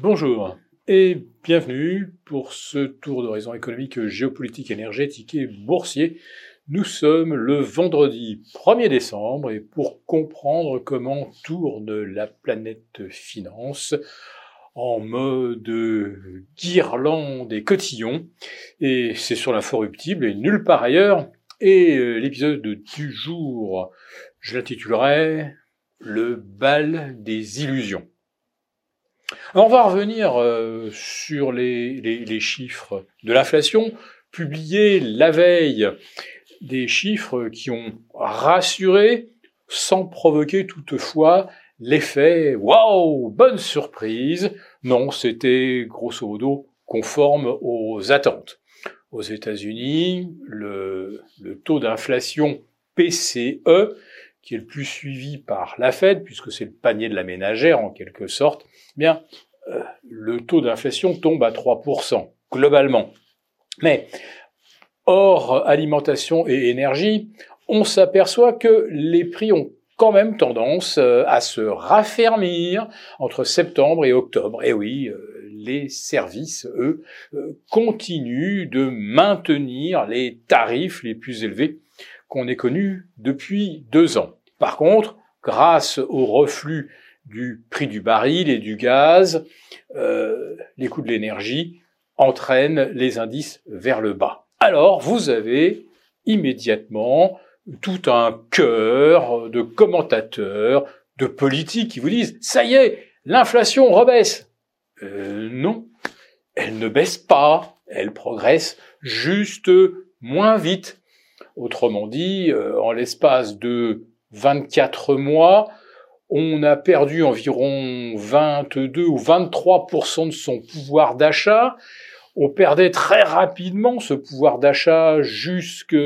Bonjour et bienvenue pour ce tour d'horizon économique, géopolitique, énergétique et boursier. Nous sommes le vendredi 1er décembre et pour comprendre comment tourne la planète finance en mode guirlande et cotillon, et c'est sur l'inforruptible et nulle part ailleurs, et euh, l'épisode du jour, je l'intitulerai Le bal des illusions. On va revenir euh, sur les, les, chiffres de l'inflation publiés la veille, des chiffres qui ont rassuré sans provoquer toutefois l'effet waouh, bonne surprise. Non, c'était grosso modo conforme aux attentes. Aux États-Unis, le, le taux d'inflation PCE qui est le plus suivi par la Fed, puisque c'est le panier de la ménagère en quelque sorte, eh bien, euh, le taux d'inflation tombe à 3%, globalement. Mais, hors alimentation et énergie, on s'aperçoit que les prix ont quand même tendance euh, à se raffermir entre septembre et octobre. Et oui, euh, les services, eux, continuent de maintenir les tarifs les plus élevés qu'on ait connus depuis deux ans. Par contre, grâce au reflux du prix du baril et du gaz, euh, les coûts de l'énergie entraînent les indices vers le bas. Alors, vous avez immédiatement tout un cœur de commentateurs, de politiques qui vous disent ⁇ ça y est, l'inflation rebaisse euh, Non, elle ne baisse pas, elle progresse juste moins vite. Autrement dit, euh, en l'espace de 24 mois, on a perdu environ 22 ou 23% de son pouvoir d'achat. On perdait très rapidement ce pouvoir d'achat jusque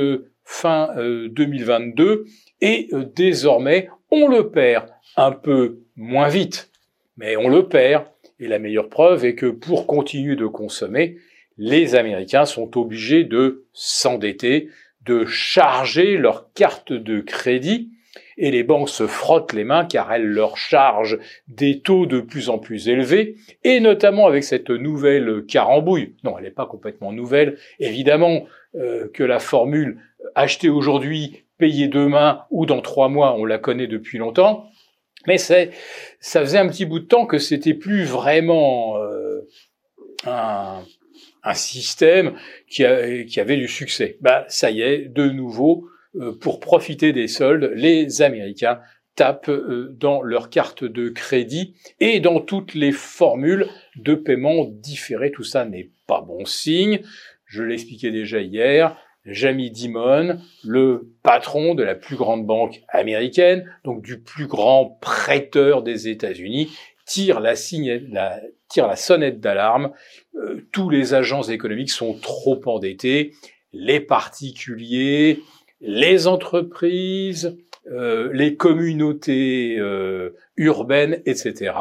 fin 2022 euh, et euh, désormais on le perd un peu moins vite, mais on le perd. Et la meilleure preuve est que pour continuer de consommer, les Américains sont obligés de s'endetter, de charger leur carte de crédit et les banques se frottent les mains car elles leur chargent des taux de plus en plus élevés, et notamment avec cette nouvelle carambouille. Non, elle n'est pas complètement nouvelle. Évidemment euh, que la formule acheter aujourd'hui, payer demain ou dans trois mois, on la connaît depuis longtemps. Mais c'est, ça faisait un petit bout de temps que c'était plus vraiment euh, un, un, système qui, qui, avait du succès. Bah, ça y est, de nouveau, euh, pour profiter des soldes, les Américains tapent euh, dans leur carte de crédit et dans toutes les formules de paiement différés. Tout ça n'est pas bon signe. Je l'expliquais déjà hier. Jamie Dimon, le patron de la plus grande banque américaine, donc du plus grand prêteur des États-Unis, tire la, la, tire la sonnette d'alarme. Euh, tous les agents économiques sont trop endettés. Les particuliers, les entreprises, euh, les communautés euh, urbaines, etc.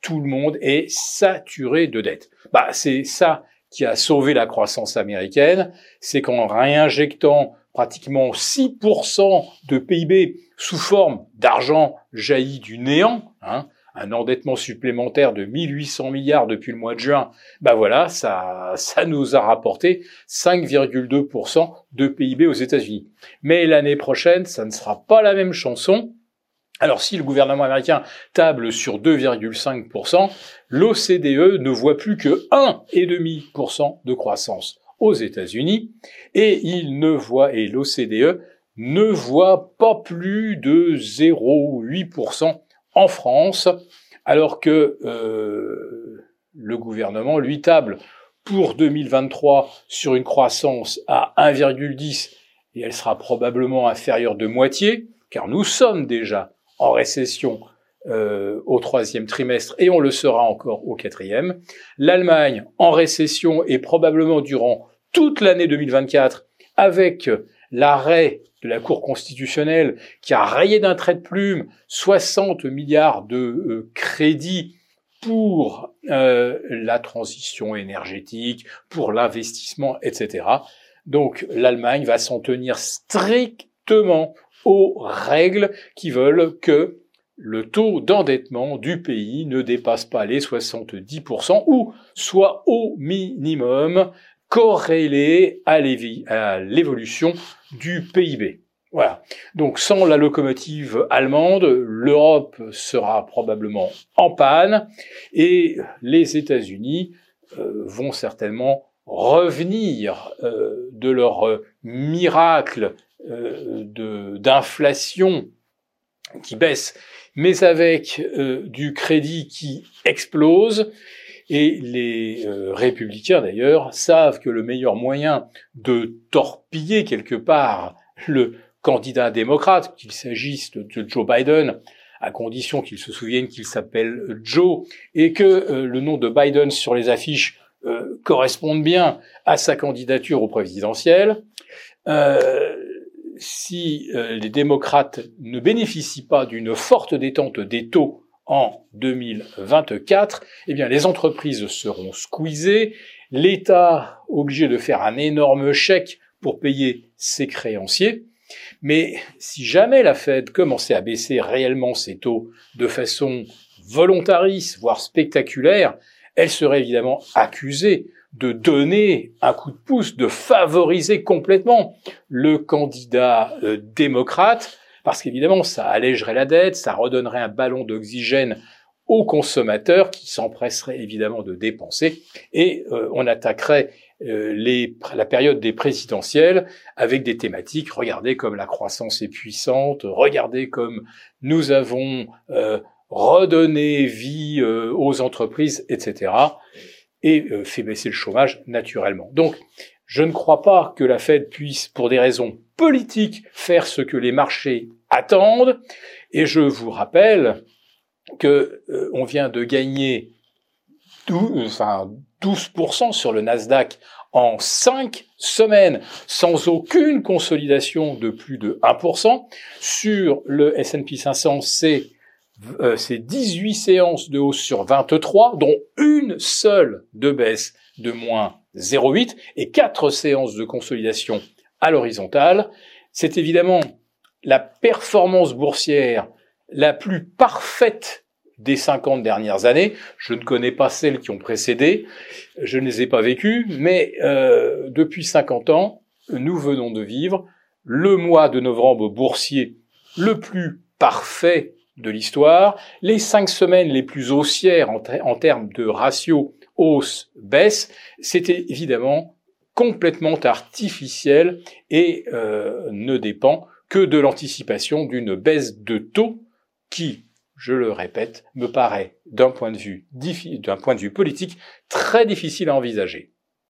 Tout le monde est saturé de dettes. Bah, c'est ça qui a sauvé la croissance américaine, c'est qu'en réinjectant pratiquement 6% de PIB sous forme d'argent jailli du néant, hein, un endettement supplémentaire de 1800 milliards depuis le mois de juin, ben voilà, ça, ça nous a rapporté 5,2% de PIB aux États-Unis. Mais l'année prochaine, ça ne sera pas la même chanson. Alors si le gouvernement américain table sur 2,5%, l'OCDE ne voit plus que 1,5% de croissance aux États-Unis et il ne voit et l'OCDE ne voit pas plus de 0,8% en France, alors que euh, le gouvernement, lui, table pour 2023 sur une croissance à 1,10 et elle sera probablement inférieure de moitié, car nous sommes déjà en récession euh, au troisième trimestre et on le sera encore au quatrième. L'Allemagne en récession et probablement durant toute l'année 2024 avec l'arrêt de la Cour constitutionnelle qui a rayé d'un trait de plume 60 milliards de euh, crédits pour euh, la transition énergétique, pour l'investissement, etc. Donc l'Allemagne va s'en tenir strictement aux règles qui veulent que le taux d'endettement du pays ne dépasse pas les 70% ou soit au minimum corrélé à l'évolution du PIB. Voilà. Donc sans la locomotive allemande, l'Europe sera probablement en panne et les États-Unis euh, vont certainement revenir euh, de leur miracle euh, d'inflation qui baisse, mais avec du crédit qui explose. Et les républicains, d'ailleurs, savent que le meilleur moyen de torpiller quelque part le candidat démocrate, qu'il s'agisse de Joe Biden, à condition qu'il se souvienne qu'il s'appelle Joe, et que euh, le nom de Biden sur les affiches euh, corresponde bien à sa candidature au présidentiel. Euh, si les démocrates ne bénéficient pas d'une forte détente des taux en 2024, eh bien les entreprises seront squeezées, l'État obligé de faire un énorme chèque pour payer ses créanciers, mais si jamais la Fed commençait à baisser réellement ses taux de façon volontariste, voire spectaculaire, elle serait évidemment accusée de donner un coup de pouce, de favoriser complètement le candidat euh, démocrate, parce qu'évidemment ça allégerait la dette, ça redonnerait un ballon d'oxygène aux consommateurs qui s'empresseraient évidemment de dépenser, et euh, on attaquerait euh, la période des présidentielles avec des thématiques, regardez comme la croissance est puissante, regardez comme nous avons euh, redonné vie aux entreprises, etc. Et fait baisser le chômage naturellement. Donc, je ne crois pas que la Fed puisse, pour des raisons politiques, faire ce que les marchés attendent. Et je vous rappelle que on vient de gagner 12, enfin 12% sur le Nasdaq en 5 semaines, sans aucune consolidation de plus de 1%. Sur le S&P 500, c'est euh, 18 séances de hausse sur 23, dont une seule de baisse de moins 0,8 et 4 séances de consolidation à l'horizontale. C'est évidemment la performance boursière la plus parfaite des 50 dernières années. Je ne connais pas celles qui ont précédé, je ne les ai pas vécues, mais euh, depuis 50 ans, nous venons de vivre le mois de novembre boursier le plus parfait de l'histoire, les cinq semaines les plus haussières en, termes de ratio hausse-baisse, c'était évidemment complètement artificiel et euh, ne dépend que de l'anticipation d'une baisse de taux qui, je le répète, me paraît d'un point d'un point de vue politique très difficile à envisager.